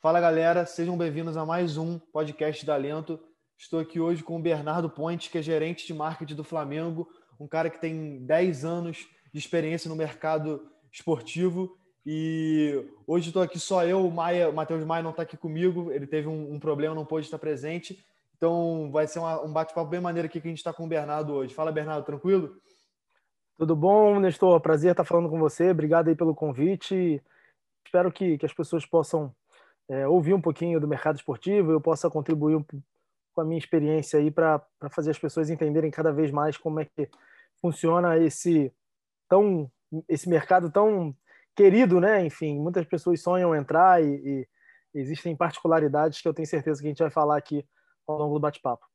Fala galera, sejam bem-vindos a mais um podcast da Lento. Estou aqui hoje com o Bernardo Pontes, que é gerente de marketing do Flamengo, um cara que tem 10 anos de experiência no mercado esportivo. E hoje estou aqui só eu, o Maia, o Matheus Maia não está aqui comigo, ele teve um, um, problema, não pôde estar presente. Então vai ser uma, um bate-papo bem maneiro aqui que a gente está com o Bernardo hoje. Fala, Bernardo, tranquilo? Tudo bom, Nestor? Prazer estar falando com você. Obrigado aí pelo convite. Espero que, que as pessoas possam é, ouvir um pouquinho do mercado esportivo, eu possa contribuir com a minha experiência aí para fazer as pessoas entenderem cada vez mais como é que funciona esse tão esse mercado tão querido, né? Enfim, muitas pessoas sonham entrar e, e existem particularidades que eu tenho certeza que a gente vai falar aqui ao longo do bate-papo.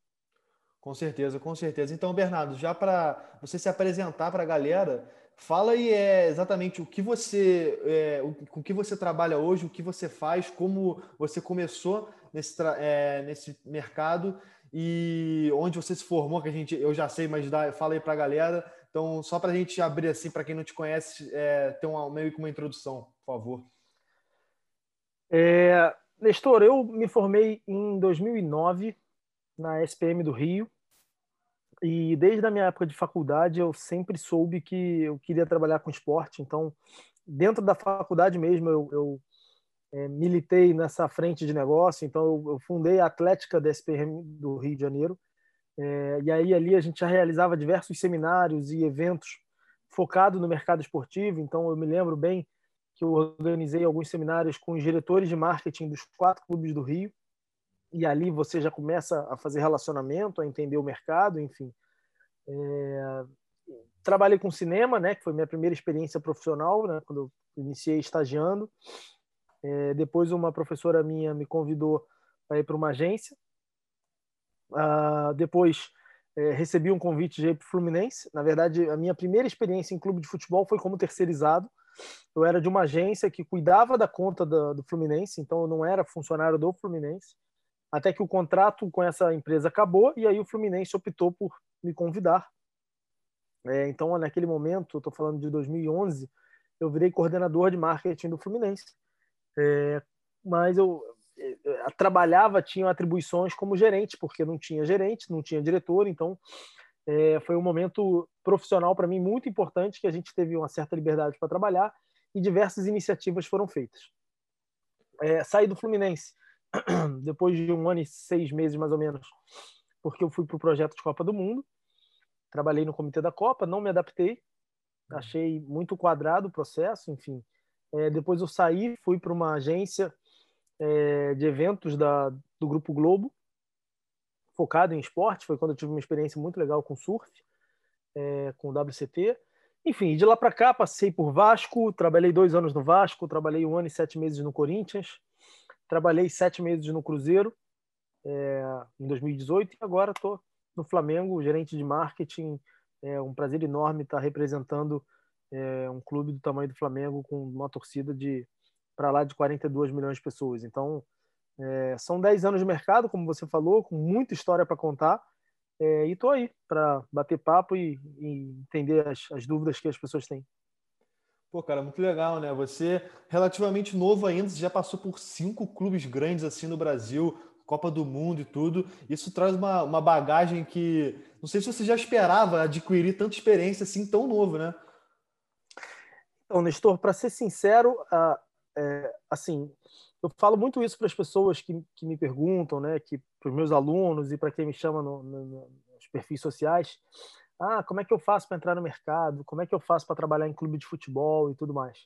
Com certeza, com certeza. Então, Bernardo, já para você se apresentar para a galera, Fala aí é, exatamente o que você, é, o, com que você trabalha hoje, o que você faz, como você começou nesse, é, nesse mercado e onde você se formou, que a gente, eu já sei, mas dá, fala aí para a galera. Então, só para a gente abrir assim, para quem não te conhece, é, ter uma, meio que uma introdução, por favor. É, Nestor, eu me formei em 2009 na SPM do Rio, e desde a minha época de faculdade, eu sempre soube que eu queria trabalhar com esporte. Então, dentro da faculdade mesmo, eu, eu é, militei nessa frente de negócio. Então, eu, eu, fundei a Atlética da SPM do Rio de Janeiro. É, e aí, ali, a gente já realizava diversos seminários e eventos focados no mercado esportivo. Então, eu me lembro bem que eu organizei alguns seminários com os diretores de marketing dos quatro clubes do Rio e ali você já começa a fazer relacionamento, a entender o mercado, enfim. É... Trabalhei com cinema, né, que foi minha primeira experiência profissional, né, quando eu iniciei estagiando. É, depois uma professora minha me convidou para ir para uma agência. Ah, depois é, recebi um convite de ir para o Fluminense. Na verdade, a minha primeira experiência em clube de futebol foi como terceirizado. Eu era de uma agência que cuidava da conta do, do Fluminense, então eu não era funcionário do Fluminense até que o contrato com essa empresa acabou e aí o Fluminense optou por me convidar. É, então, naquele momento, estou falando de 2011, eu virei coordenador de marketing do Fluminense. É, mas eu, eu, eu, trabalhava, tinha atribuições como gerente, porque não tinha gerente, não tinha diretor, então é, foi um momento profissional para mim muito importante, que a gente teve uma certa liberdade para trabalhar e diversas iniciativas foram feitas. É, saí do Fluminense depois de um ano e seis meses mais ou menos, porque eu fui para o projeto de Copa do Mundo, trabalhei no comitê da Copa, não me adaptei, achei muito quadrado o processo, enfim. É, depois eu saí, fui para uma agência é, de eventos da, do Grupo Globo, focado em esporte, foi quando eu tive uma experiência muito legal com surf, é, com o WCT. Enfim, de lá para cá passei por Vasco, trabalhei dois anos no Vasco, trabalhei um ano e sete meses no Corinthians, Trabalhei sete meses no Cruzeiro é, em 2018 e agora estou no Flamengo, gerente de marketing. É um prazer enorme estar representando é, um clube do tamanho do Flamengo com uma torcida de para lá de 42 milhões de pessoas. Então, é, são 10 anos de mercado, como você falou, com muita história para contar. É, e estou aí para bater papo e, e entender as, as dúvidas que as pessoas têm. Pô, cara, muito legal, né? Você, relativamente novo ainda, já passou por cinco clubes grandes assim no Brasil, Copa do Mundo e tudo. Isso traz uma, uma bagagem que não sei se você já esperava adquirir tanta experiência assim tão novo, né? Então, Nestor, para ser sincero, é, assim, eu falo muito isso para as pessoas que, que me perguntam, né? Que para os meus alunos e para quem me chama no, no, nos perfis sociais. Ah, como é que eu faço para entrar no mercado? Como é que eu faço para trabalhar em clube de futebol e tudo mais?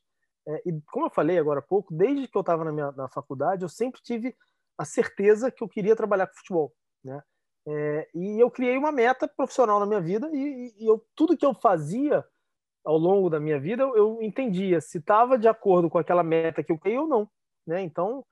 É, e como eu falei agora há pouco, desde que eu estava na, minha, na faculdade, eu sempre tive a certeza que eu queria trabalhar com futebol, né? É, e eu criei uma meta profissional na minha vida e, e eu, tudo que eu fazia ao longo da minha vida, eu entendia se estava de acordo com aquela meta que eu criei ou não, né? Então,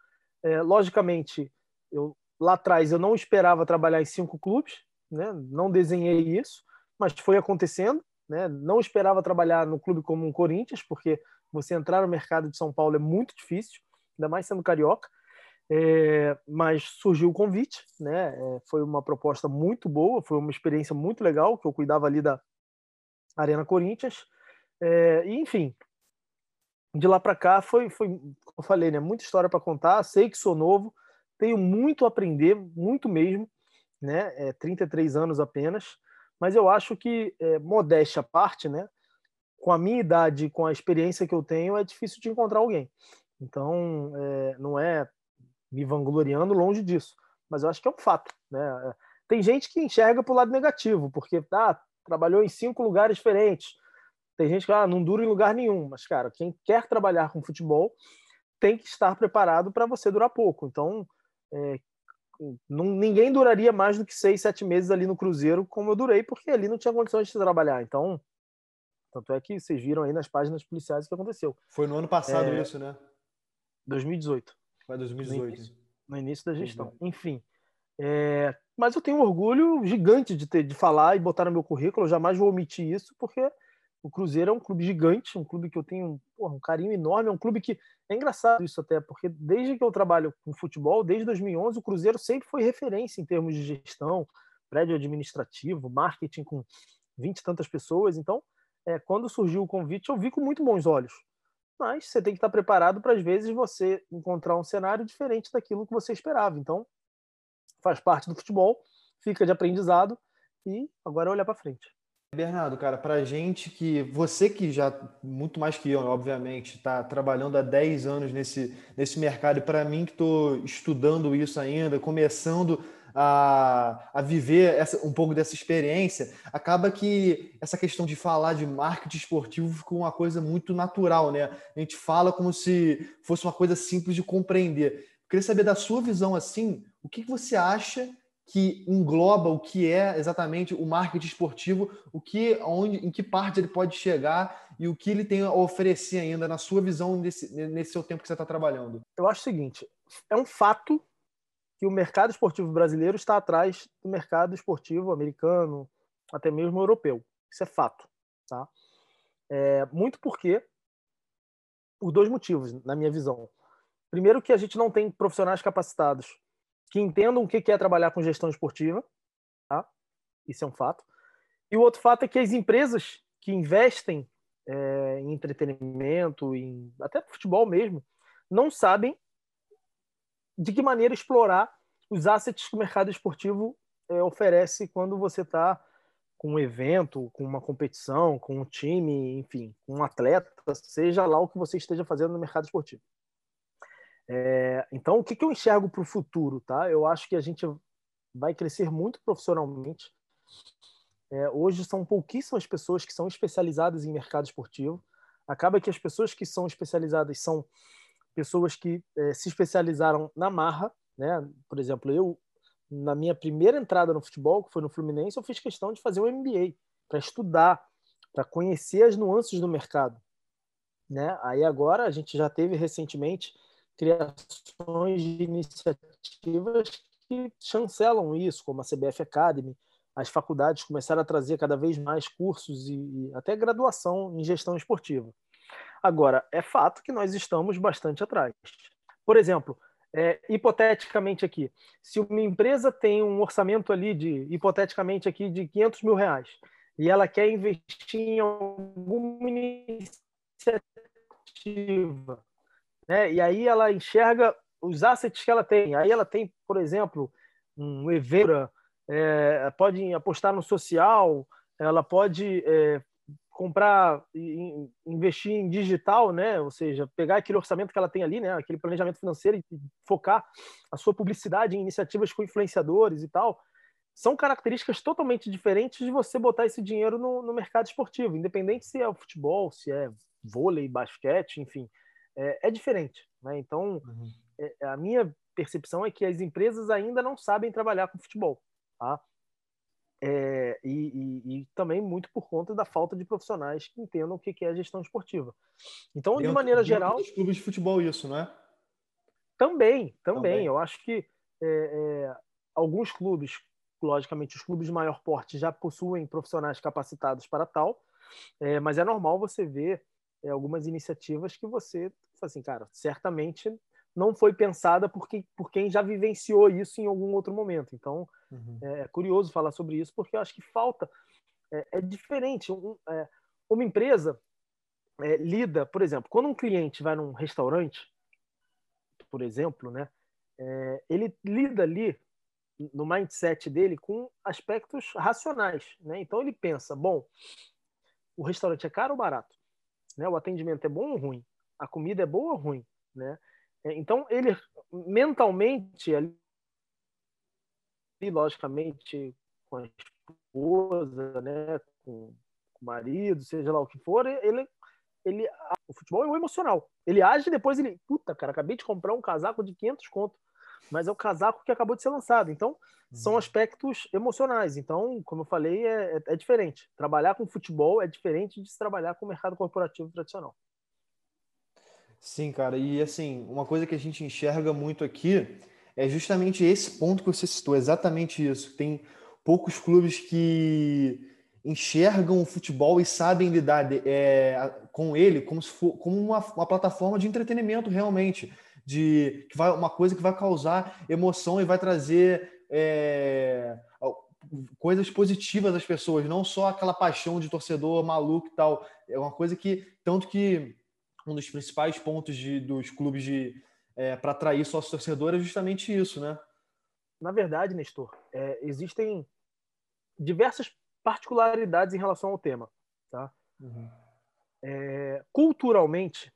é, logicamente, eu lá atrás eu não esperava trabalhar em cinco clubes, né? Não desenhei isso, mas foi acontecendo. Né? Não esperava trabalhar no clube como um Corinthians, porque você entrar no mercado de São Paulo é muito difícil, ainda mais sendo carioca. É, mas surgiu o convite, né? É, foi uma proposta muito boa, foi uma experiência muito legal, que eu cuidava ali da Arena Corinthians. É, e, enfim, de lá para cá foi, foi, como eu falei, né? Muita história para contar. Sei que sou novo, tenho muito a aprender, muito mesmo, né? É, 33 anos apenas, mas eu acho que, é, modéstia à parte, né? Com a minha idade, com a experiência que eu tenho, é difícil de encontrar alguém. Então, é, não é me vangloriando longe disso, mas eu acho que é um fato, né? É, tem gente que enxerga para o lado negativo, porque ah, trabalhou em cinco lugares diferentes, tem gente que ah, não dura em lugar nenhum, mas, cara, quem quer trabalhar com futebol tem que estar preparado para você durar pouco. Então, é, não, ninguém duraria mais do que seis, sete meses ali no Cruzeiro, como eu durei, porque ali não tinha condições de trabalhar. Então, tanto é que vocês viram aí nas páginas policiais o que aconteceu. Foi no ano passado é, isso, né? 2018. Foi 2018. No início, no início da gestão. Uhum. Enfim. É, mas eu tenho um orgulho gigante de ter de falar e botar no meu currículo. Eu jamais vou omitir isso, porque o Cruzeiro é um clube gigante, um clube que eu tenho porra, um carinho enorme, é um clube que é engraçado isso até, porque desde que eu trabalho com futebol, desde 2011, o Cruzeiro sempre foi referência em termos de gestão, prédio administrativo, marketing com 20 e tantas pessoas. Então, é, quando surgiu o convite, eu vi com muito bons olhos. Mas você tem que estar preparado para, às vezes, você encontrar um cenário diferente daquilo que você esperava. Então, faz parte do futebol, fica de aprendizado e agora é olhar para frente. Bernardo, cara, para gente que você que já muito mais que eu, obviamente, está trabalhando há 10 anos nesse, nesse mercado, e para mim que estou estudando isso ainda, começando a, a viver essa, um pouco dessa experiência, acaba que essa questão de falar de marketing esportivo ficou uma coisa muito natural, né? A gente fala como se fosse uma coisa simples de compreender. Eu queria saber da sua visão assim, o que, que você acha que engloba o que é exatamente o marketing esportivo, o que, onde, em que parte ele pode chegar e o que ele tem a oferecer ainda na sua visão nesse, nesse seu tempo que você está trabalhando. Eu acho o seguinte: é um fato que o mercado esportivo brasileiro está atrás do mercado esportivo americano, até mesmo europeu. Isso é fato, tá? É, muito porque por dois motivos, na minha visão. Primeiro, que a gente não tem profissionais capacitados que entendam o que é trabalhar com gestão esportiva, tá? Isso é um fato. E o outro fato é que as empresas que investem é, em entretenimento, em até futebol mesmo, não sabem de que maneira explorar os assets que o mercado esportivo é, oferece quando você está com um evento, com uma competição, com um time, enfim, com um atleta, seja lá o que você esteja fazendo no mercado esportivo. É, então, o que, que eu enxergo para o futuro? Tá? Eu acho que a gente vai crescer muito profissionalmente. É, hoje são pouquíssimas pessoas que são especializadas em mercado esportivo. Acaba que as pessoas que são especializadas são pessoas que é, se especializaram na marra. Né? Por exemplo, eu, na minha primeira entrada no futebol, que foi no Fluminense, eu fiz questão de fazer um MBA para estudar, para conhecer as nuances do mercado. Né? Aí agora a gente já teve recentemente criações de iniciativas que chancelam isso, como a CBF Academy. As faculdades começaram a trazer cada vez mais cursos e, até graduação em gestão esportiva. Agora, é fato que nós estamos bastante atrás. Por exemplo, é, hipoteticamente aqui, se uma empresa tem um orçamento ali de, hipoteticamente aqui, de 500 mil reais e ela quer investir em alguma iniciativa né? E aí ela enxerga os assets que ela tem. Aí ela tem, por exemplo, um Evera, é, pode apostar no social, ela pode é, comprar, investir em digital, né? Ou seja, pegar aquele orçamento que ela tem ali, né? Aquele planejamento financeiro e focar a sua publicidade em iniciativas com influenciadores e tal. São características totalmente diferentes de você botar esse dinheiro no, no mercado esportivo, independente se é o futebol, se é vôlei, basquete, enfim é, é diferente. Né? Então, uhum. é, a minha percepção é que as empresas ainda não sabem trabalhar com futebol. Tá? É, e, e, e, também muito por conta da falta de profissionais que entendam o que é a gestão esportiva. Então, dentro, de maneira geral. Dos clubes de futebol, isso, não é? Também, também. também. Eu acho que é, é, alguns clubes, logicamente, os clubes de maior porte já possuem profissionais capacitados para tal, é, mas é normal você ver é, algumas iniciativas que você, assim, cara, certamente não foi pensada por quem, por quem já vivenciou isso em algum outro momento. Então, uhum. é, é curioso falar sobre isso, porque eu acho que falta. É, é diferente. Um, é, uma empresa, é, lida, por exemplo, quando um cliente vai num restaurante, por exemplo, né, é, ele lida ali no mindset dele com aspectos racionais, né? Então ele pensa, bom, o restaurante é caro ou barato, né? O atendimento é bom ou ruim, a comida é boa ou ruim, né? É, então ele mentalmente ali, logicamente com a esposa, né, com o marido, seja lá o que for, ele ele o futebol é o emocional. Ele age e depois ele, puta, cara, acabei de comprar um casaco de 500 conto, mas é o casaco que acabou de ser lançado. Então, são uhum. aspectos emocionais. Então, como eu falei, é, é, é diferente. Trabalhar com futebol é diferente de se trabalhar com o mercado corporativo tradicional. Sim, cara. E assim, uma coisa que a gente enxerga muito aqui é justamente esse ponto que você citou, exatamente isso. Tem poucos clubes que enxergam o futebol e sabem lidar é, com ele como se for como uma, uma, plataforma de entretenimento realmente, de que vai uma coisa que vai causar emoção e vai trazer é, coisas positivas às pessoas, não só aquela paixão de torcedor maluco e tal. É uma coisa que tanto que um dos principais pontos de, dos clubes de é, para atrair sócio torcedor é justamente isso, né? Na verdade, Nestor, é, existem diversas particularidades em relação ao tema. Tá? Uhum. É, culturalmente,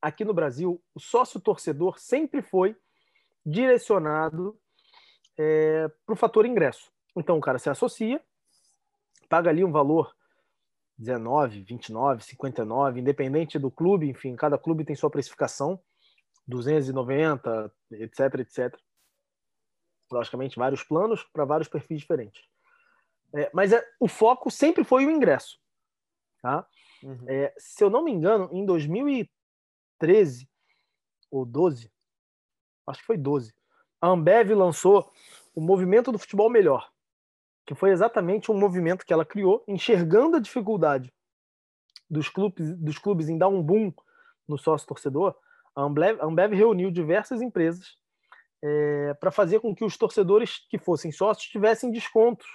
aqui no Brasil, o sócio torcedor sempre foi direcionado é, para o fator ingresso. Então, o cara se associa, paga ali um valor 19, 29, 59, independente do clube, enfim, cada clube tem sua precificação, 290, etc, etc. Logicamente, vários planos para vários perfis diferentes. É, mas é, o foco sempre foi o ingresso. Tá? Uhum. É, se eu não me engano, em 2013 ou 12, acho que foi 12, a Ambev lançou o movimento do futebol melhor, que foi exatamente um movimento que ela criou, enxergando a dificuldade dos clubes, dos clubes em dar um boom no sócio torcedor. A Ambev, a Ambev reuniu diversas empresas é, para fazer com que os torcedores que fossem sócios tivessem descontos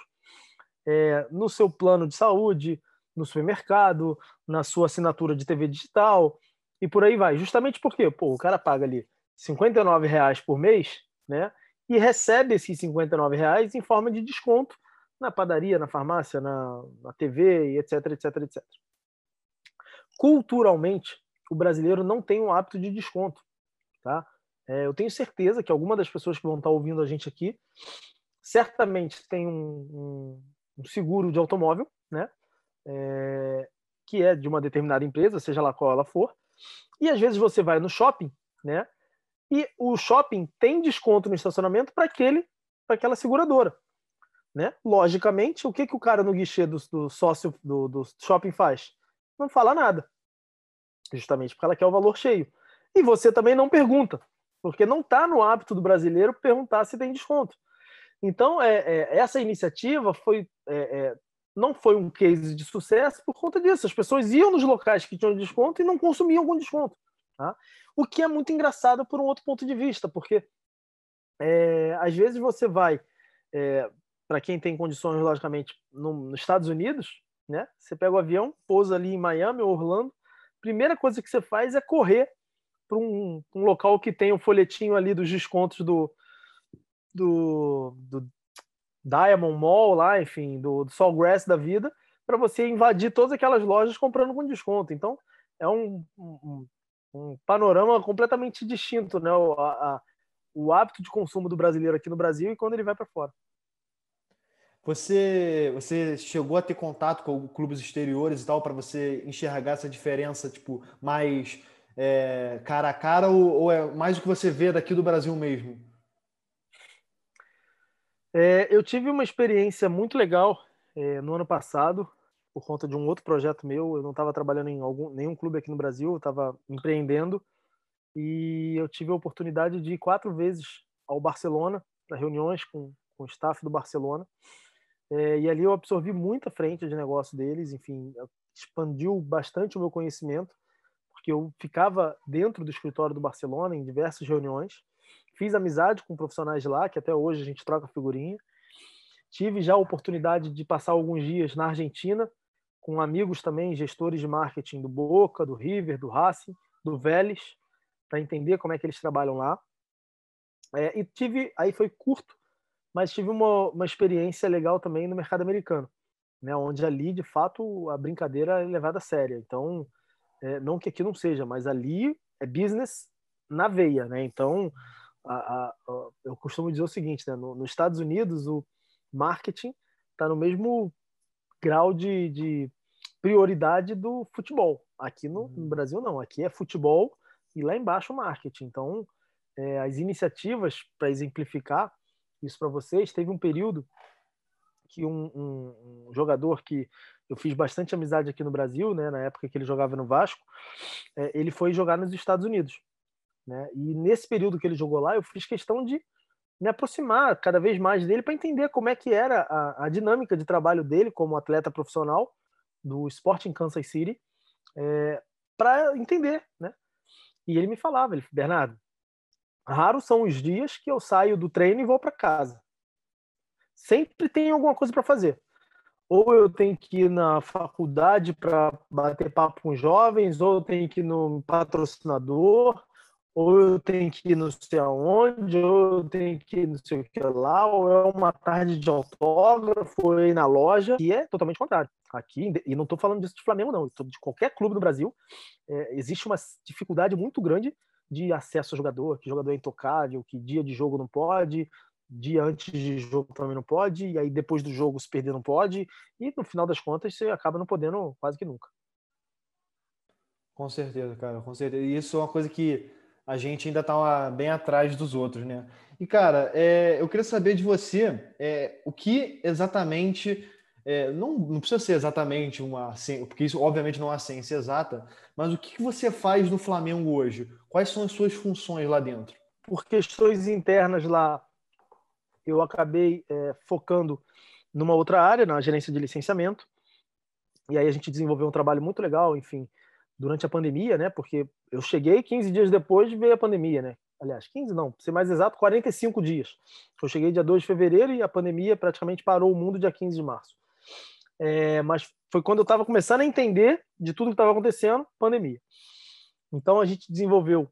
é, no seu plano de saúde, no supermercado, na sua assinatura de TV digital e por aí vai. Justamente porque pô, o cara paga ali 59 reais por mês, né? E recebe esses 59 reais em forma de desconto na padaria, na farmácia, na, na TV, etc, etc, etc. Culturalmente, o brasileiro não tem um hábito de desconto, tá? É, eu tenho certeza que alguma das pessoas que vão estar ouvindo a gente aqui certamente tem um, um seguro de automóvel, né? É, que é de uma determinada empresa, seja lá qual ela for. E às vezes você vai no shopping, né? E o shopping tem desconto no estacionamento para aquele, para aquela seguradora, né? Logicamente, o que que o cara no guichê do, do sócio do, do shopping faz? Não fala nada, justamente porque ela quer o valor cheio. E você também não pergunta, porque não está no hábito do brasileiro perguntar se tem desconto. Então, é, é, essa iniciativa foi, é, é, não foi um case de sucesso por conta disso. As pessoas iam nos locais que tinham desconto e não consumiam com desconto. Tá? O que é muito engraçado por um outro ponto de vista, porque é, às vezes você vai, é, para quem tem condições, logicamente, no, nos Estados Unidos, né? você pega o avião, pousa ali em Miami ou Orlando, primeira coisa que você faz é correr para um, um local que tem o folhetinho ali dos descontos do, do, do Diamond Mall lá, enfim, do, do Sawgrass da vida, para você invadir todas aquelas lojas comprando com desconto. Então, é um, um, um panorama completamente distinto, né? O, a, a, o hábito de consumo do brasileiro aqui no Brasil e quando ele vai para fora. Você, você chegou a ter contato com clubes exteriores e tal para você enxergar essa diferença, tipo, mais é, cara a cara ou, ou é mais o que você vê daqui do Brasil mesmo? É, eu tive uma experiência muito legal é, no ano passado, por conta de um outro projeto meu. Eu não estava trabalhando em algum, nenhum clube aqui no Brasil, eu estava empreendendo e eu tive a oportunidade de ir quatro vezes ao Barcelona para reuniões com, com o staff do Barcelona. É, e ali eu absorvi muita frente de negócio deles, enfim, expandiu bastante o meu conhecimento, porque eu ficava dentro do escritório do Barcelona em diversas reuniões Fiz amizade com profissionais de lá, que até hoje a gente troca figurinha. Tive já a oportunidade de passar alguns dias na Argentina, com amigos também, gestores de marketing do Boca, do River, do Racing, do Vélez, para entender como é que eles trabalham lá. É, e tive, aí foi curto, mas tive uma, uma experiência legal também no mercado americano, né, onde ali, de fato, a brincadeira é levada a séria. Então, é, não que aqui não seja, mas ali é business na veia, né? Então, a, a, a, eu costumo dizer o seguinte, né? No, nos Estados Unidos, o marketing está no mesmo grau de, de, prioridade do futebol. Aqui no, no, uhum. Brasil, não. Aqui é futebol e lá embaixo marketing. Então, é, as iniciativas, para exemplificar isso para vocês, teve um período que um, um, um, jogador que eu fiz bastante amizade aqui no Brasil, né, na época que ele jogava no Vasco, é, ele foi jogar nos Estados Unidos. Né? E nesse período que ele jogou lá, eu fiz questão de me aproximar cada vez mais dele para entender como é que era a, a, dinâmica de trabalho dele como atleta profissional do Sporting Kansas City, é, para entender, né? E ele me falava, ele, Bernardo, raros são os dias que eu saio do treino e vou para casa. Sempre tem alguma coisa para fazer. Ou eu tenho que ir na faculdade para bater papo com jovens, ou eu tenho que ir no patrocinador, ou eu tenho que ir não sei aonde, ou eu tenho que ir não sei o que lá, ou é uma tarde de autógrafo, ir na loja, e é totalmente contrário. Aqui, e não estou falando disso de Flamengo, não, estou de qualquer clube no Brasil, é, existe uma dificuldade muito grande de acesso ao jogador, que jogador é intocável, que dia de jogo não pode, dia antes de jogo também não pode, e aí depois do jogo se perder não pode, e no final das contas você acaba não podendo quase que nunca. Com certeza, cara, com certeza. E isso é uma coisa que a gente ainda está bem atrás dos outros, né? E, cara, é, eu queria saber de você é, o que exatamente. É, não, não precisa ser exatamente uma porque isso obviamente não é ciência exata, mas o que você faz no Flamengo hoje? Quais são as suas funções lá dentro? Por questões internas lá, eu acabei é, focando numa outra área, na gerência de licenciamento, e aí a gente desenvolveu um trabalho muito legal, enfim, durante a pandemia, né? Porque eu cheguei 15 dias depois veio a pandemia, né? Aliás, 15 não, para ser mais exato, 45 dias. Eu cheguei dia 2 de fevereiro e a pandemia praticamente parou o mundo dia 15 de março. É, mas foi quando eu estava começando a entender de tudo que estava acontecendo, pandemia. Então a gente desenvolveu,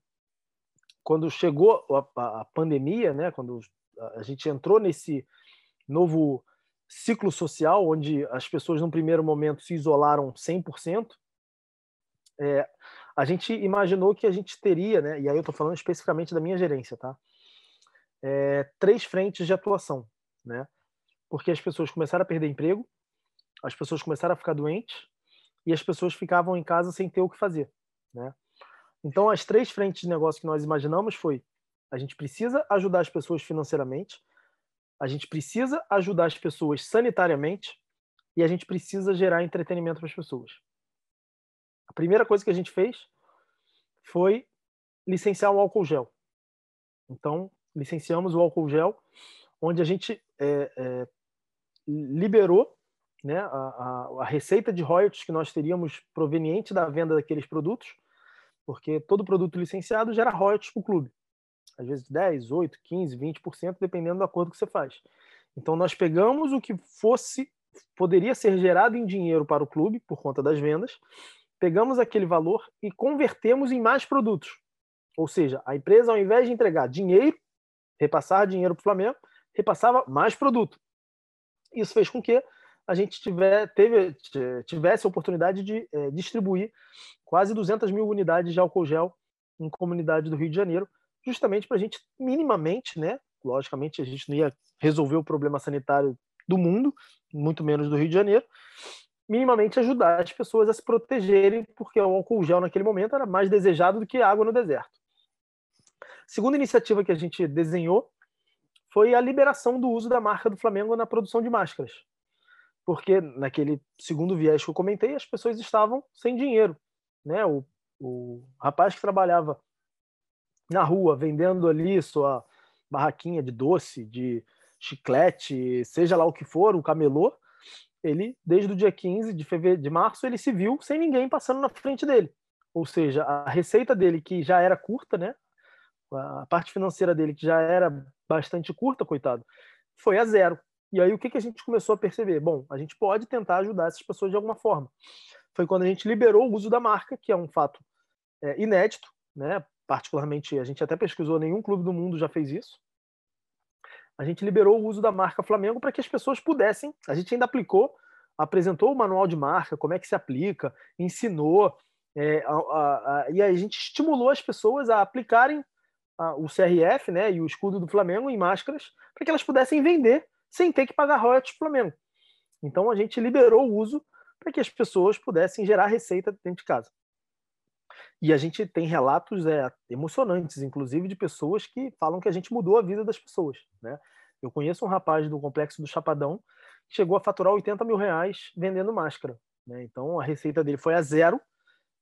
quando chegou a, a pandemia, né? Quando a gente entrou nesse novo ciclo social, onde as pessoas, no primeiro momento, se isolaram 100%, é, a gente imaginou que a gente teria, né, e aí eu estou falando especificamente da minha gerência, tá? É, três frentes de atuação, né? Porque as pessoas começaram a perder emprego, as pessoas começaram a ficar doentes e as pessoas ficavam em casa sem ter o que fazer, né? Então, as três frentes de negócio que nós imaginamos foi: a gente precisa ajudar as pessoas financeiramente, a gente precisa ajudar as pessoas sanitariamente e a gente precisa gerar entretenimento para as pessoas. A primeira coisa que a gente fez foi licenciar o álcool gel. Então, licenciamos o álcool gel, onde a gente é, é, liberou né, a, a, a, receita de royalties que nós teríamos proveniente da venda daqueles produtos, porque todo produto licenciado gera royalties para o clube. Às vezes 10, 8, 15, 20%, dependendo do acordo que você faz. Então, nós pegamos o que fosse, poderia ser gerado em dinheiro para o clube, por conta das vendas, pegamos aquele valor e convertemos em mais produtos. Ou seja, a empresa, ao invés de entregar dinheiro, repassar dinheiro para o Flamengo, repassava mais produto. Isso fez com que a gente tiver, teve, tivesse a oportunidade de é, distribuir quase 200 mil unidades de álcool gel em comunidade do Rio de Janeiro, justamente para a gente minimamente, né? Logicamente, a gente não ia resolver o problema sanitário do mundo, muito menos do Rio de Janeiro, minimamente ajudar as pessoas a se protegerem, porque o álcool gel naquele momento era mais desejado do que água no deserto. Segunda iniciativa que a gente desenhou foi a liberação do uso da marca do Flamengo na produção de máscaras. Porque naquele segundo viés que eu comentei, as pessoas estavam sem dinheiro. Né? O, o rapaz que trabalhava na rua vendendo ali sua barraquinha de doce, de chiclete, seja lá o que for, o camelô, ele, desde o dia 15 de, fevereiro, de março, ele se viu sem ninguém passando na frente dele. Ou seja, a receita dele, que já era curta, né? A parte financeira dele, que já era bastante curta, coitado, foi a zero. E aí o que, que a gente começou a perceber? Bom, a gente pode tentar ajudar essas pessoas de alguma forma. Foi quando a gente liberou o uso da marca, que é um fato é, inédito, né? Particularmente, a gente até pesquisou, nenhum clube do mundo já fez isso. A gente liberou o uso da marca Flamengo para que as pessoas pudessem. A gente ainda aplicou, apresentou o manual de marca, como é que se aplica, ensinou, é, a, a, a, e a gente estimulou as pessoas a aplicarem o CRF né, e o escudo do Flamengo em máscaras para que elas pudessem vender sem ter que pagar royalties para o Flamengo. Então a gente liberou o uso para que as pessoas pudessem gerar receita dentro de casa. E a gente tem relatos é, emocionantes, inclusive, de pessoas que falam que a gente mudou a vida das pessoas. Né? Eu conheço um rapaz do Complexo do Chapadão que chegou a faturar 80 mil reais vendendo máscara. Né? Então a receita dele foi a zero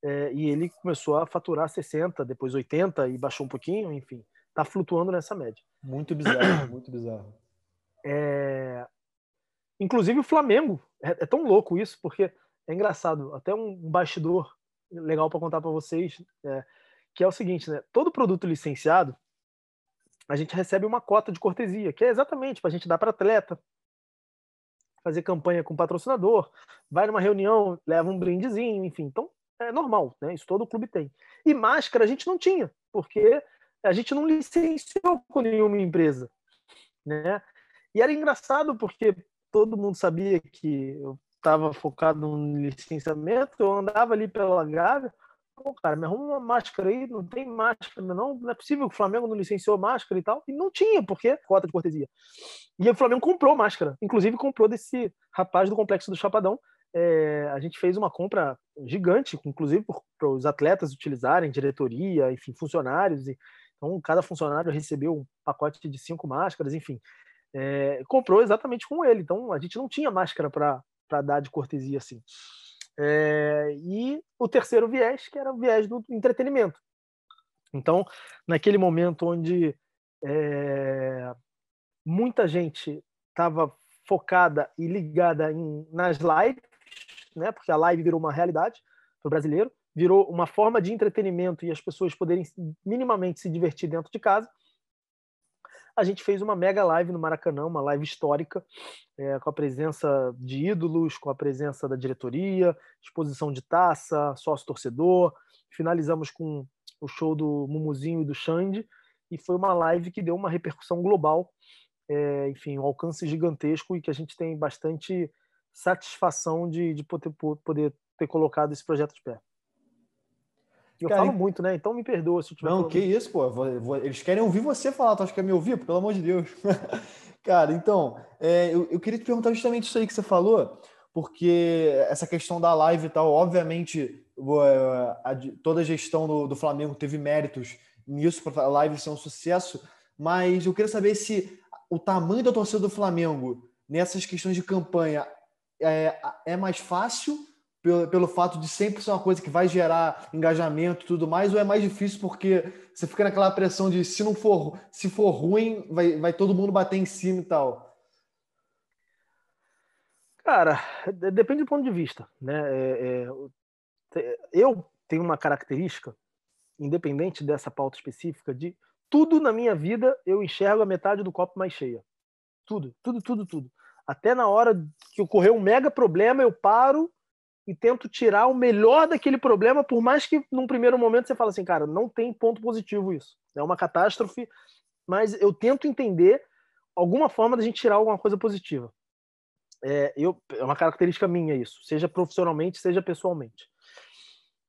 é, e ele começou a faturar 60, depois 80 e baixou um pouquinho, enfim, está flutuando nessa média. Muito bizarro, muito bizarro. É... Inclusive o Flamengo, é, é, tão louco isso, porque é engraçado, até um bastidor legal para contar para vocês, é, que é o seguinte, né? Todo produto licenciado, a gente recebe uma cota de cortesia, que é exatamente para a gente dar para atleta, fazer campanha com patrocinador, vai numa reunião, leva um brindezinho, enfim. Então, é normal, né? Isso todo clube tem. E máscara a gente não tinha, porque a gente não licenciou com nenhuma empresa, né? E era engraçado porque todo mundo sabia que eu estava focado no licenciamento, eu andava ali pela Gávea, pô, cara, me arruma uma máscara aí, não tem máscara, não, não é possível que o Flamengo não licenciou máscara e tal, e não tinha, porque cota de cortesia. E o Flamengo comprou máscara, inclusive comprou desse rapaz do Complexo do Chapadão, é, a gente fez uma compra gigante, inclusive para os atletas utilizarem, diretoria, enfim, funcionários. E, então, cada funcionário recebeu um pacote de cinco máscaras, enfim. É, comprou exatamente com ele. Então, a gente não tinha máscara para dar de cortesia assim. É, e o terceiro viés, que era o viés do entretenimento. Então, naquele momento onde é, muita gente estava focada e ligada em, nas lives, né? Porque a live virou uma realidade para o brasileiro, virou uma forma de entretenimento e as pessoas poderem minimamente se divertir dentro de casa. A gente fez uma mega live no Maracanã, uma live histórica, é, com a presença de ídolos, com a presença da diretoria, exposição de taça, sócio-torcedor. Finalizamos com o show do Mumuzinho e do Xande, e foi uma live que deu uma repercussão global, é, enfim, um alcance gigantesco e que a gente tem bastante satisfação de, de poder, poder ter colocado esse projeto de pé. Eu Cara, falo muito, né? Então me perdoa se eu tiver. Não, que muito. isso, pô. Eles querem ouvir você falar, tu acha que quer me ouvir? Pelo amor de Deus. Cara, então, é, eu, eu, queria te perguntar justamente isso aí que você falou, porque essa questão da live e tal, obviamente, a, a, toda a gestão do, do Flamengo teve méritos nisso para a live ser um sucesso, mas eu queria saber se o tamanho da torcida do Flamengo nessas questões de campanha é, é mais fácil pelo, pelo fato de sempre ser uma coisa que vai gerar engajamento e tudo mais, ou é mais difícil porque você fica naquela pressão de se não for, se for ruim, vai, vai todo mundo bater em cima e tal? Cara, depende do ponto de vista, né? É, é, eu tenho uma característica, independente dessa pauta específica, de tudo na minha vida eu enxergo a metade do copo mais cheia. Tudo, tudo, tudo, tudo. Até na hora que ocorreu um mega problema, eu paro e tento tirar o melhor daquele problema, por mais que num primeiro momento você fala assim, cara, não tem ponto positivo isso. É uma catástrofe, mas eu tento entender alguma forma da gente tirar alguma coisa positiva. É, eu, é uma característica minha isso, seja profissionalmente, seja pessoalmente.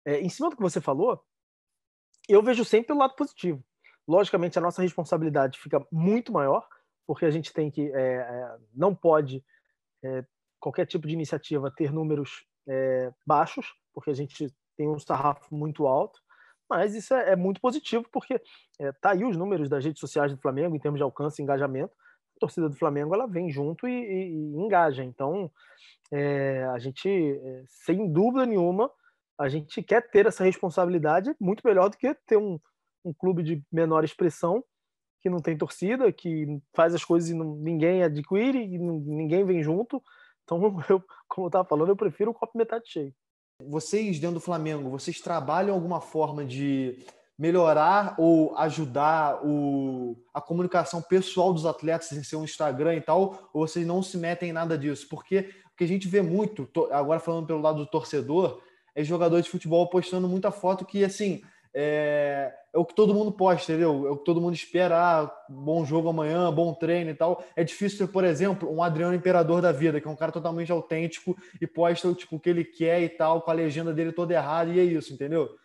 É, em cima do que você falou, eu vejo sempre o lado positivo. Logicamente, a nossa responsabilidade fica muito maior, porque a gente tem que é, é, não pode é, qualquer tipo de iniciativa ter números é, baixos, porque a gente tem um sarrafo muito alto, mas isso é, é muito positivo porque é, tá aí os números das redes sociais do Flamengo em termos de alcance e engajamento. A torcida do Flamengo ela vem junto e, e, e engaja. Então é, a gente, sem dúvida nenhuma, a gente quer ter essa responsabilidade muito melhor do que ter um, um clube de menor expressão que não tem torcida, que faz as coisas e não, ninguém adquire e ninguém vem junto. Então, eu, como eu estava falando, eu prefiro o copo metade cheio. Vocês, dentro do Flamengo, vocês trabalham alguma forma de melhorar ou ajudar o, a comunicação pessoal dos atletas em seu Instagram e tal, ou vocês não se metem em nada disso? Porque o que a gente vê muito, agora falando pelo lado do torcedor, é jogador de futebol postando muita foto que, assim, é, é, o que todo mundo posta, entendeu? É o que todo mundo espera. Ah, bom jogo amanhã, bom treino e tal. É difícil ter, por exemplo, um Adriano Imperador da vida, que é um cara totalmente autêntico e posta tipo, o que ele quer e tal, com a legenda dele toda errada, e é isso, entendeu?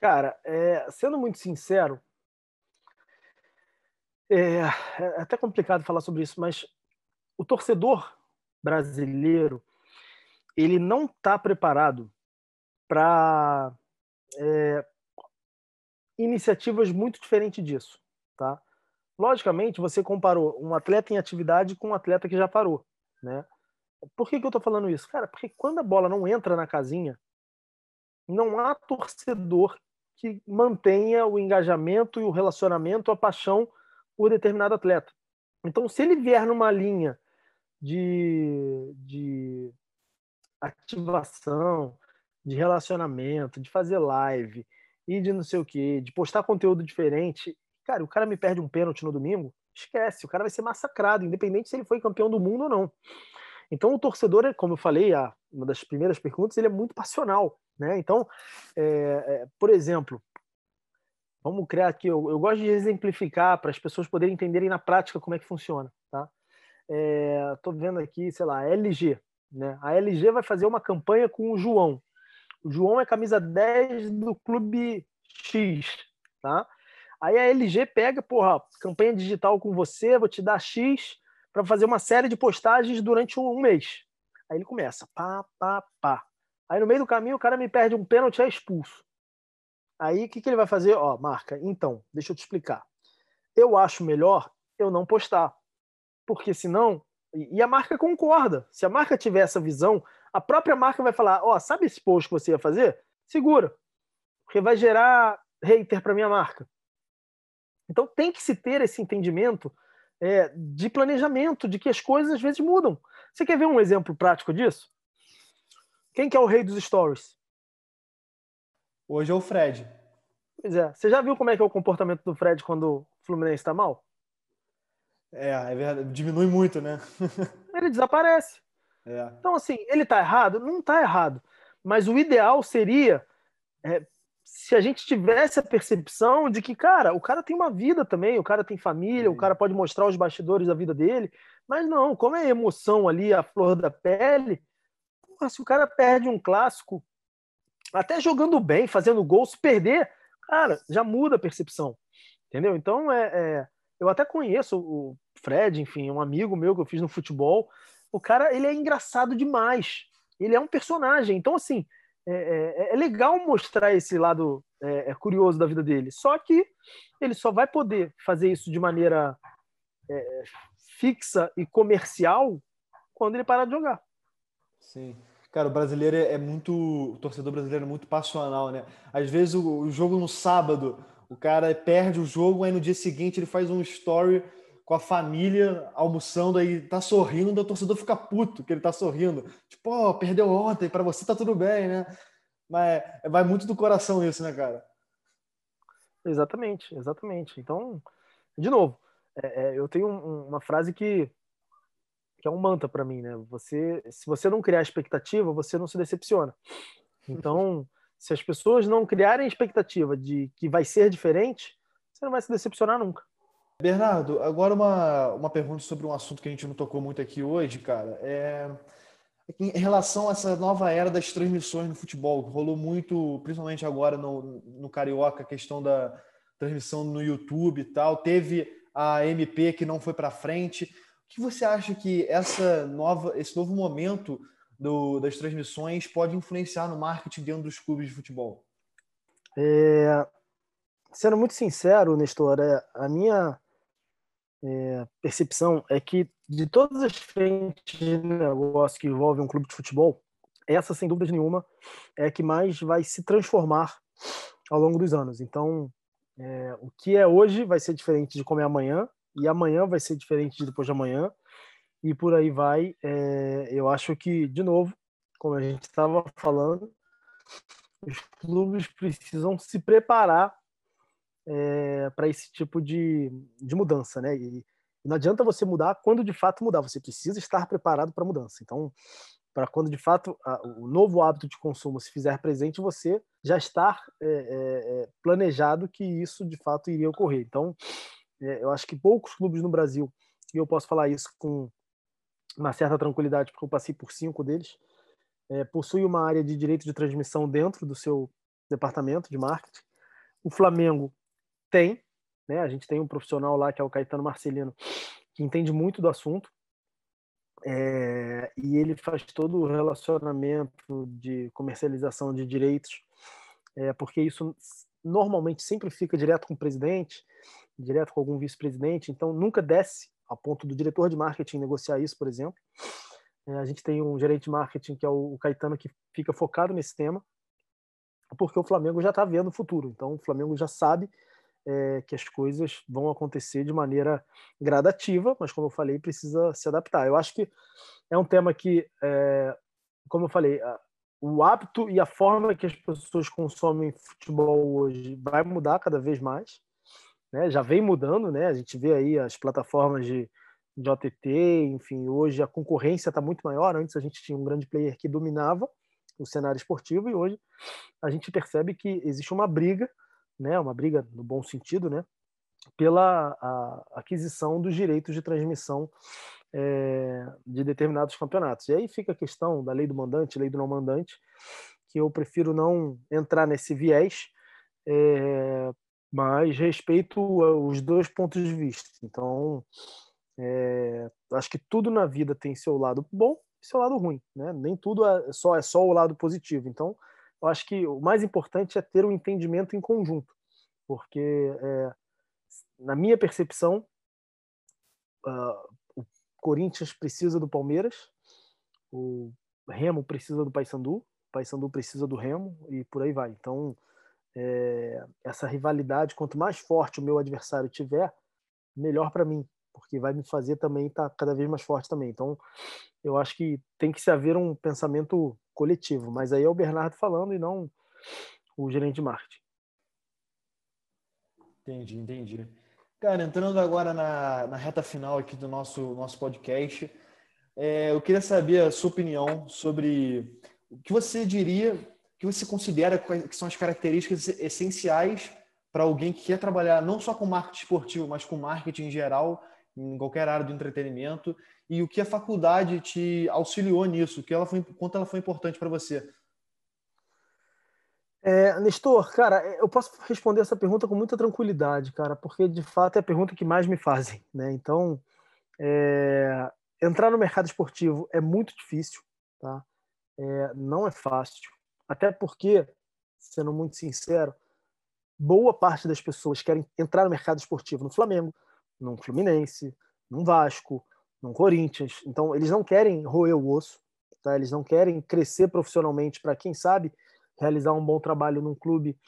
Cara, é, sendo muito sincero, é, é até complicado falar sobre isso, mas o torcedor brasileiro ele não está preparado para é, iniciativas muito diferentes disso, tá? Logicamente, você comparou um atleta em atividade com um atleta que já parou, né? Por que, que eu estou falando isso? Cara, porque quando a bola não entra na casinha, não há torcedor que mantenha o engajamento e o relacionamento, a paixão por determinado atleta. Então, se ele vier numa linha de, de ativação, de relacionamento, de fazer live e de não sei o que, de postar conteúdo diferente. Cara, o cara me perde um pênalti no domingo, esquece, o cara vai ser massacrado, independente se ele foi campeão do mundo ou não. Então o torcedor, como eu falei, a, uma das primeiras perguntas, ele é muito passional, né? Então, é, é, por exemplo, vamos criar aqui, eu, eu gosto de exemplificar para as pessoas poderem entenderem na prática como é que funciona, tá? Estou é, vendo aqui, sei lá, LG, né? A LG vai fazer uma campanha com o João. O João é camisa 10 do clube X, tá? Aí a LG pega, porra, campanha digital com você, vou te dar X para fazer uma série de postagens durante um mês. Aí ele começa, pá, pá, pá. Aí no meio do caminho o cara me perde um pênalti e é expulso. Aí o que, que ele vai fazer? Ó, marca, então, deixa eu te explicar. Eu acho melhor eu não postar. Porque senão. E a marca concorda. Se a marca tiver essa visão, a própria marca vai falar: Ó, oh, sabe esse post que você ia fazer? Segura, porque vai gerar hater para minha marca. Então tem que se ter esse entendimento é, de planejamento, de que as coisas às vezes mudam. Você quer ver um exemplo prático disso? Quem que é o rei dos stories? Hoje é o Fred. Pois é. Você já viu como é que é o comportamento do Fred quando o Fluminense está mal? É, é verdade. Diminui muito, né? Ele desaparece. É. Então, assim, ele está errado? Não está errado. Mas o ideal seria é, se a gente tivesse a percepção de que, cara, o cara tem uma vida também, o cara tem família, o cara pode mostrar os bastidores da vida dele, mas não, como é emoção ali, a flor da pele, porra, se o cara perde um clássico, até jogando bem, fazendo gol, se perder, cara, já muda a percepção, entendeu? Então, é, é eu até conheço o Fred, enfim, um amigo meu que eu fiz no futebol, o cara ele é engraçado demais. Ele é um personagem. Então, assim, é, é, é legal mostrar esse lado é, é, curioso da vida dele. Só que ele só vai poder fazer isso de maneira é, fixa e comercial quando ele parar de jogar. Sim. Cara, o brasileiro é muito. O torcedor brasileiro é muito passional, né? Às vezes o, o jogo no sábado, o cara perde o jogo, aí no dia seguinte ele faz um story com a família almoçando aí, tá sorrindo, o torcedor fica puto que ele tá sorrindo. Tipo, oh, perdeu ontem, para você tá tudo bem, né? Mas é, vai muito do coração isso, né, cara? Exatamente, exatamente. Então, de novo, é, é, eu tenho um, uma frase que, que é um manta para mim, né? Você, se você não criar expectativa, você não se decepciona. Então, se as pessoas não criarem expectativa de que vai ser diferente, você não vai se decepcionar nunca. Bernardo, agora uma, uma pergunta sobre um assunto que a gente não tocou muito aqui hoje, cara. É, em relação a essa nova era das transmissões no futebol, rolou muito, principalmente agora no, no Carioca, a questão da transmissão no YouTube e tal. Teve a MP que não foi para frente. O que você acha que essa nova, esse novo momento do, das transmissões pode influenciar no marketing dentro dos clubes de futebol? É, sendo muito sincero, Nestor, é, a minha é, percepção é que de todas as frentes de negócio que envolvem um clube de futebol, essa, sem dúvida nenhuma, é que mais vai se transformar ao longo dos anos. Então, é, o que é hoje vai ser diferente de como é amanhã, e amanhã vai ser diferente de depois de amanhã, e por aí vai. É, eu acho que, de novo, como a gente estava falando, os clubes precisam se preparar é, para esse tipo de, de mudança, né? E, e não adianta você mudar quando de fato mudar, você precisa estar preparado para a mudança. Então, para quando de fato a, o novo hábito de consumo se fizer presente, você já estar é, é planejado que isso de fato iria ocorrer. Então, é, eu acho que poucos clubes no Brasil, e eu posso falar isso com uma certa tranquilidade, porque eu passei por cinco deles, é, possui uma área de direito de transmissão dentro do seu departamento de marketing. O Flamengo tem, né? A gente tem um profissional lá que é o Caetano Marcelino, que entende muito do assunto. É, e ele faz todo o relacionamento de comercialização de direitos, é, porque isso normalmente sempre fica direto com o presidente, direto com algum vice-presidente, então nunca desce a ponto do diretor de marketing negociar isso, por exemplo. É, a gente tem um gerente de marketing que é o Caetano que fica focado nesse tema, porque o Flamengo já está vendo o futuro. Então o Flamengo já sabe é, que as coisas vão acontecer de maneira gradativa, mas como eu falei, precisa se adaptar. Eu acho que é um tema que, é, como eu falei, o hábito e a forma que as pessoas consomem futebol hoje vai mudar cada vez mais. Né? Já vem mudando, né? A gente vê aí as plataformas de, de OTT, enfim, hoje a concorrência está muito maior. Antes a gente tinha um grande player que dominava o cenário esportivo e hoje a gente percebe que existe uma briga né, uma briga no bom sentido, né, pela aquisição dos direitos de transmissão é, de determinados campeonatos. E aí fica a questão da lei do mandante, lei do não mandante, que eu prefiro não entrar nesse viés, é, mas respeito os dois pontos de vista. Então, é, acho que tudo na vida tem seu lado bom e seu lado ruim, né? Nem tudo é só é só o lado positivo. Então, eu acho que o mais importante é ter um entendimento em conjunto, porque, é, na minha percepção, uh, o Corinthians precisa do Palmeiras, o Remo precisa do Paysandu, o Paysandu precisa do Remo e por aí vai. Então, é, essa rivalidade, quanto mais forte o meu adversário tiver, melhor para mim, porque vai me fazer também estar tá cada vez mais forte também. Então, eu acho que tem que se haver um pensamento coletivo, mas aí é o Bernardo falando e não o gerente de marketing. Entendi, entendi. Cara, entrando agora na, na reta final aqui do nosso, nosso podcast, é, eu queria saber a sua opinião sobre o que você diria, o que você considera que são as características essenciais para alguém que quer trabalhar não só com marketing esportivo, mas com marketing em geral, em qualquer área do entretenimento, e o que a faculdade te auxiliou nisso, que ela foi, quanto ela foi importante para você. É, Nestor, cara, eu posso responder essa pergunta com muita tranquilidade, cara, porque de fato é a pergunta que mais me fazem, né? Então, é, entrar no mercado esportivo é muito difícil, tá? É, não é fácil, até porque, sendo muito sincero, boa parte das pessoas querem entrar no mercado esportivo no Flamengo, no Fluminense, no Vasco, no Corinthians. Então, eles não querem roer o osso, tá? Eles não querem crescer profissionalmente para, quem sabe, realizar um bom trabalho num clube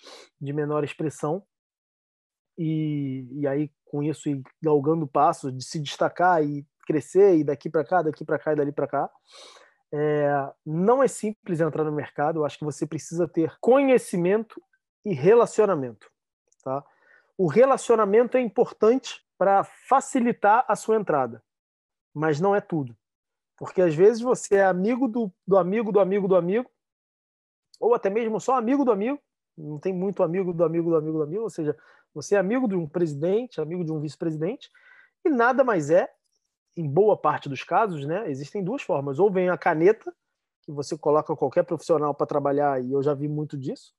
de menor expressão. E, e aí, com isso, ir galgando passos de se destacar e crescer, e daqui para cá, daqui para cá e dali para cá. É, não é simples entrar no mercado, eu acho que você precisa ter conhecimento e relacionamento. Tá? O relacionamento é importante para facilitar a sua entrada, mas não é tudo. Porque às vezes você é amigo do, do amigo do amigo do amigo, ou até mesmo só amigo do amigo, não tem muito amigo do amigo do amigo do amigo, ou seja, você é amigo de um presidente, amigo de um vice-presidente, e nada mais é, em boa parte dos casos, né, existem duas formas. Ou vem a caneta, que você coloca qualquer profissional para trabalhar, e eu já vi muito disso,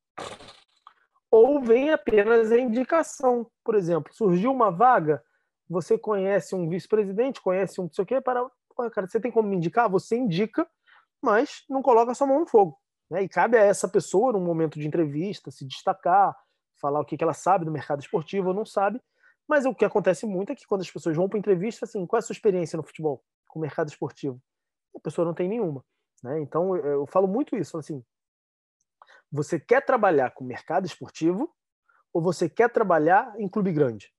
ou vem apenas a indicação. Por exemplo, surgiu uma vaga, você conhece um vice-presidente, conhece um não sei o quê, para, cara, você tem como me indicar? Você indica, mas não coloca sua mão no fogo. Né? E cabe a essa pessoa, num momento de entrevista, se destacar, falar o que ela sabe do mercado esportivo ou não sabe. Mas o que acontece muito é que quando as pessoas vão para entrevista, assim, qual é a sua experiência no futebol, com o mercado esportivo? A pessoa não tem nenhuma. Né? Então, eu falo muito isso, assim, você quer trabalhar com mercado esportivo ou você quer trabalhar em clube grande?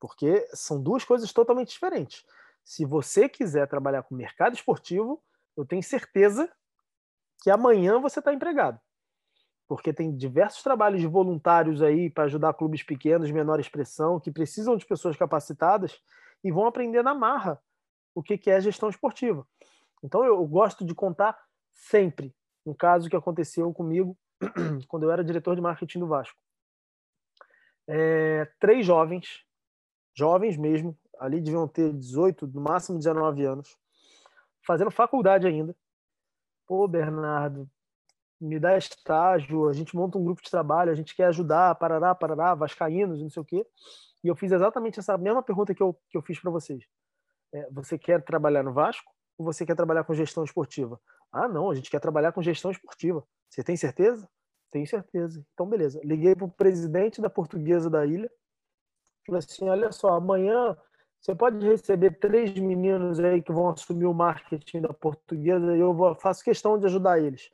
Porque são duas coisas totalmente diferentes. Se você quiser trabalhar com mercado esportivo, eu tenho certeza que amanhã você está empregado. porque tem diversos trabalhos de voluntários aí para ajudar clubes pequenos, de menor expressão, que precisam de pessoas capacitadas e vão aprender na marra o que é gestão esportiva. Então eu gosto de contar sempre um caso que aconteceu comigo quando eu era diretor de marketing do Vasco. É, três jovens, jovens mesmo, ali deviam ter 18, no máximo 19 anos, fazendo faculdade ainda. Pô, Bernardo, me dá estágio, a gente monta um grupo de trabalho, a gente quer ajudar, parará, parará, vascaínos, não sei o quê. E eu fiz exatamente essa mesma pergunta que eu, que eu fiz para vocês. É, você quer trabalhar no Vasco ou você quer trabalhar com gestão esportiva? Ah, não, a gente quer trabalhar com gestão esportiva. Você tem certeza? Tenho certeza. Então, beleza. Liguei para o presidente da portuguesa da ilha. Falei assim: olha só, amanhã você pode receber três meninos aí que vão assumir o marketing da portuguesa e eu vou, faço questão de ajudar eles.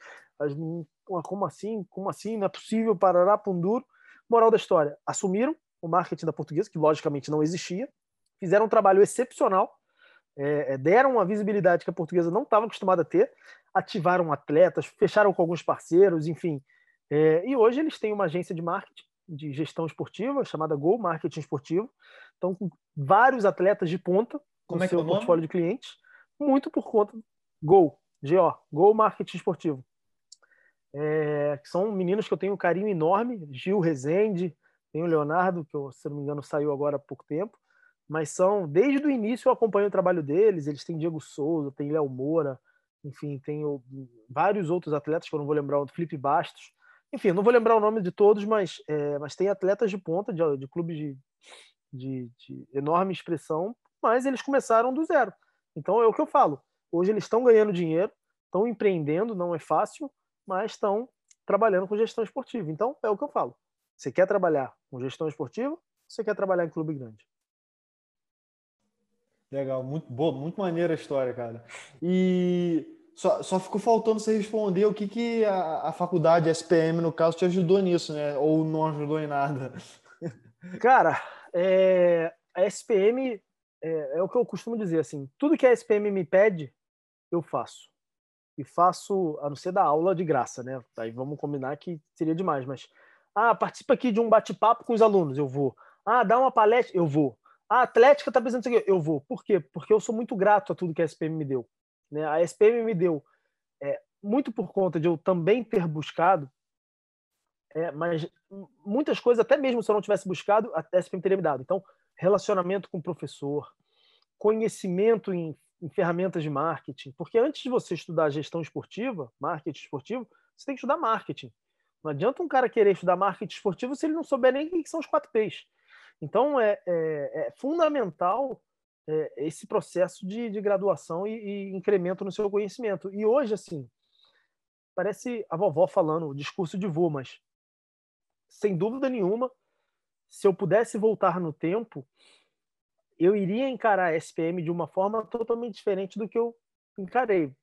Como assim? Como assim? Não é possível, parará, punduro. Moral da história, assumiram o marketing da portuguesa, que logicamente não existia, fizeram um trabalho excepcional, é, é deram uma visibilidade que a portuguesa não estava acostumada a ter, ativaram atletas, fecharam com alguns parceiros, enfim. É, e hoje eles têm uma agência de marketing, de gestão esportiva, chamada Go Marketing Esportivo. Estão com vários atletas de ponta Como no é é seu nome? portfólio de clientes, muito por conta Go, GO, Go Marketing Esportivo. É, são meninos que eu tenho um carinho enorme, Gil Rezende, tem o Leonardo, que se não me engano saiu agora há pouco tempo, mas são, desde o início eu acompanho o trabalho deles, eles têm Diego Souza, tem Léo Moura, enfim, tem o, vários outros atletas que eu não vou lembrar, o Felipe Bastos, enfim, não vou lembrar o nome de todos, mas, é, mas tem atletas de ponta, de, de clubes de, de, de enorme expressão, mas eles começaram do zero. Então é o que eu falo, hoje eles estão ganhando dinheiro, estão empreendendo, não é fácil, mas estão trabalhando com gestão esportiva. Então, é o que eu falo. Você quer trabalhar com gestão esportiva? Você quer trabalhar em clube grande? Legal, muito boa, muito maneira a história, cara. E só, só ficou faltando você responder o que, que a, a faculdade, SPM, no caso, te ajudou nisso, né? Ou não ajudou em nada? Cara, é, a SPM é, é, o que eu costumo dizer, assim, tudo que a SPM me pede, eu faço e faço, a não ser da aula de graça, né? Aí vamos combinar que seria demais, mas ah, participa aqui de um bate-papo com os alunos, eu vou. Ah, dá uma palestra, eu vou. Ah, a Atlética tá precisando disso aqui, eu vou. Por quê? Porque eu sou muito grato a tudo que a SPM me deu. Né? A SPM me deu é, muito por conta de eu também ter buscado, é, mas muitas coisas, até mesmo se eu não tivesse buscado, a SPM teria me dado. Então, relacionamento com o professor, conhecimento em em ferramentas de marketing. Porque antes de você estudar gestão esportiva, marketing esportivo, você tem que estudar marketing. Não adianta um cara querer estudar marketing esportivo se ele não souber nem o que são os quatro P's. Então, é, é, é fundamental é, esse processo de, de graduação e, e, incremento no seu conhecimento. E hoje, assim, parece a vovó falando o discurso de vô, mas sem dúvida nenhuma, se eu pudesse voltar no tempo, eu iria encarar a SPM de uma forma totalmente diferente do que eu encarei.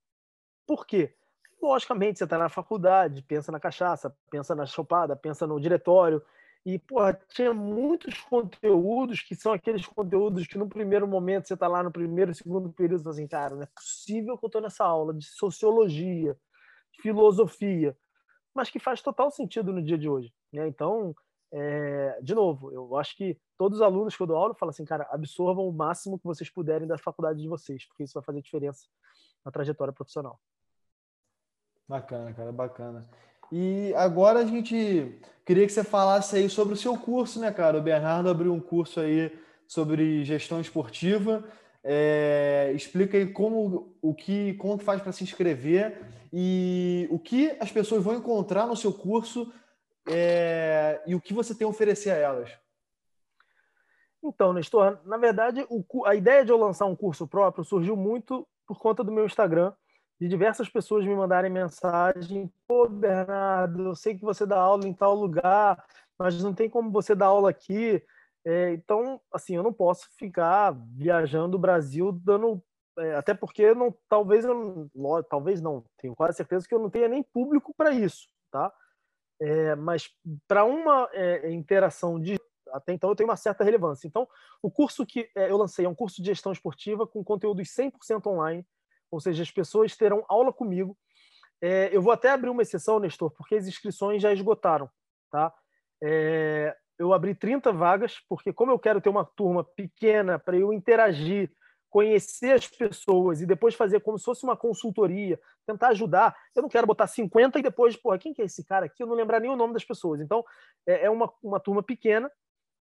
Por quê? Logicamente, você está na faculdade, pensa na cachaça, pensa na chopada, pensa no diretório, e, porra, tinha muitos conteúdos que são aqueles conteúdos que no primeiro momento você está lá no primeiro, segundo período, assim, cara, não é possível que eu estou nessa aula de sociologia, filosofia, mas que faz total sentido no dia de hoje. Né? Então, é, de novo, eu acho que todos os alunos que eu dou aula falam assim, cara, absorvam o máximo que vocês puderem da faculdade de vocês, porque isso vai fazer diferença na trajetória profissional. Bacana, cara, bacana. E agora a gente queria que você falasse aí sobre o seu curso, né, cara? O Bernardo abriu um curso aí sobre gestão esportiva. É, explica aí como o que como que faz para se inscrever e o que as pessoas vão encontrar no seu curso é, e o que você tem a oferecer a elas? Então, Nestor, na verdade, o, a ideia de eu lançar um curso próprio surgiu muito por conta do meu Instagram, de diversas pessoas me mandarem mensagem: pô, Bernardo, eu sei que você dá aula em tal lugar, mas não tem como você dar aula aqui. É, então, assim, eu não posso ficar viajando o Brasil dando. É, até porque não, talvez eu talvez não, tenho quase certeza que eu não tenha nem público para isso, tá? É, mas para uma é, interação de até então eu tenho uma certa relevância. Então, o curso que é, eu lancei é um curso de gestão esportiva com conteúdos 100% online, ou seja, as pessoas terão aula comigo É, eu vou até abrir uma exceção, Nestor, porque as inscrições já esgotaram. Tá? É, eu abri 30 vagas, porque como eu quero ter uma turma pequena para eu interagir, conhecer as pessoas e depois fazer como se fosse uma consultoria, tentar ajudar, eu não quero botar 50 e depois, porra, quem que é esse cara aqui? Eu não lembrar nem o nome das pessoas. Então, é, é uma, uma turma pequena,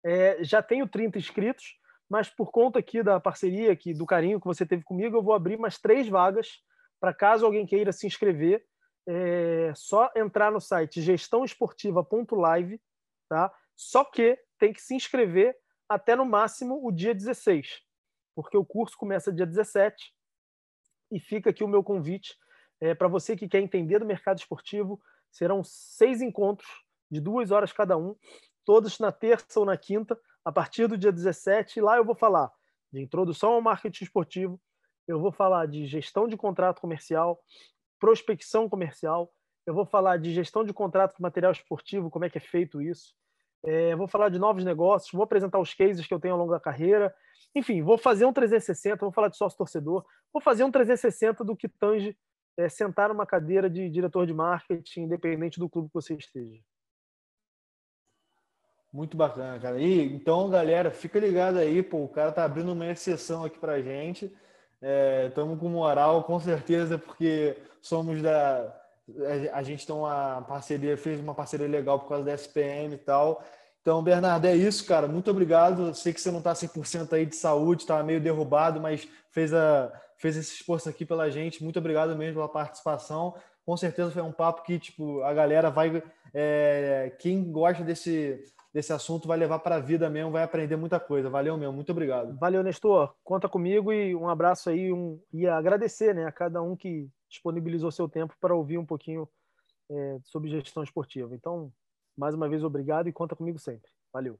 é, já tenho 30 inscritos, mas por conta aqui da parceria, aqui, do carinho que você teve comigo, eu vou abrir mais três vagas para caso alguém queira se inscrever, é só entrar no site gestãoesportiva.live, tá? Só que tem que se inscrever até no máximo o dia 16, porque o curso começa dia 17 e fica aqui o meu convite é, para você que quer entender do mercado esportivo. Serão seis encontros de duas horas cada um, todos na terça ou na quinta, a partir do dia 17. E lá eu vou falar de introdução ao marketing esportivo, eu vou falar de gestão de contrato comercial, prospecção comercial, eu vou falar de gestão de contrato de material esportivo, como é que é feito isso, é, vou falar de novos negócios, vou apresentar os cases que eu tenho ao longo da carreira, enfim, vou fazer um 360, vou falar de sócio torcedor, vou fazer um 360 do que tange é, sentar numa cadeira de diretor de marketing, independente do clube que você esteja. Muito bacana, cara. E então, galera, fica ligado aí, pô, o cara tá abrindo uma exceção aqui pra gente. Estamos é, com moral, com certeza, porque somos da. A gente tem uma parceria, fez uma parceria legal por causa da SPM e tal. Então, Bernardo, é isso, cara. Muito obrigado. Sei que você não está 100% aí de saúde, estava meio derrubado, mas fez, a, fez esse esforço aqui pela gente. Muito obrigado mesmo pela participação. Com certeza foi um papo que tipo, a galera vai. É, quem gosta desse desse assunto vai levar para a vida mesmo, vai aprender muita coisa. Valeu mesmo, muito obrigado. Valeu, Nestor. Conta comigo e um abraço aí um, e agradecer né, a cada um que disponibilizou seu tempo para ouvir um pouquinho é, sobre gestão esportiva. Então, mais uma vez, obrigado e conta comigo sempre. Valeu.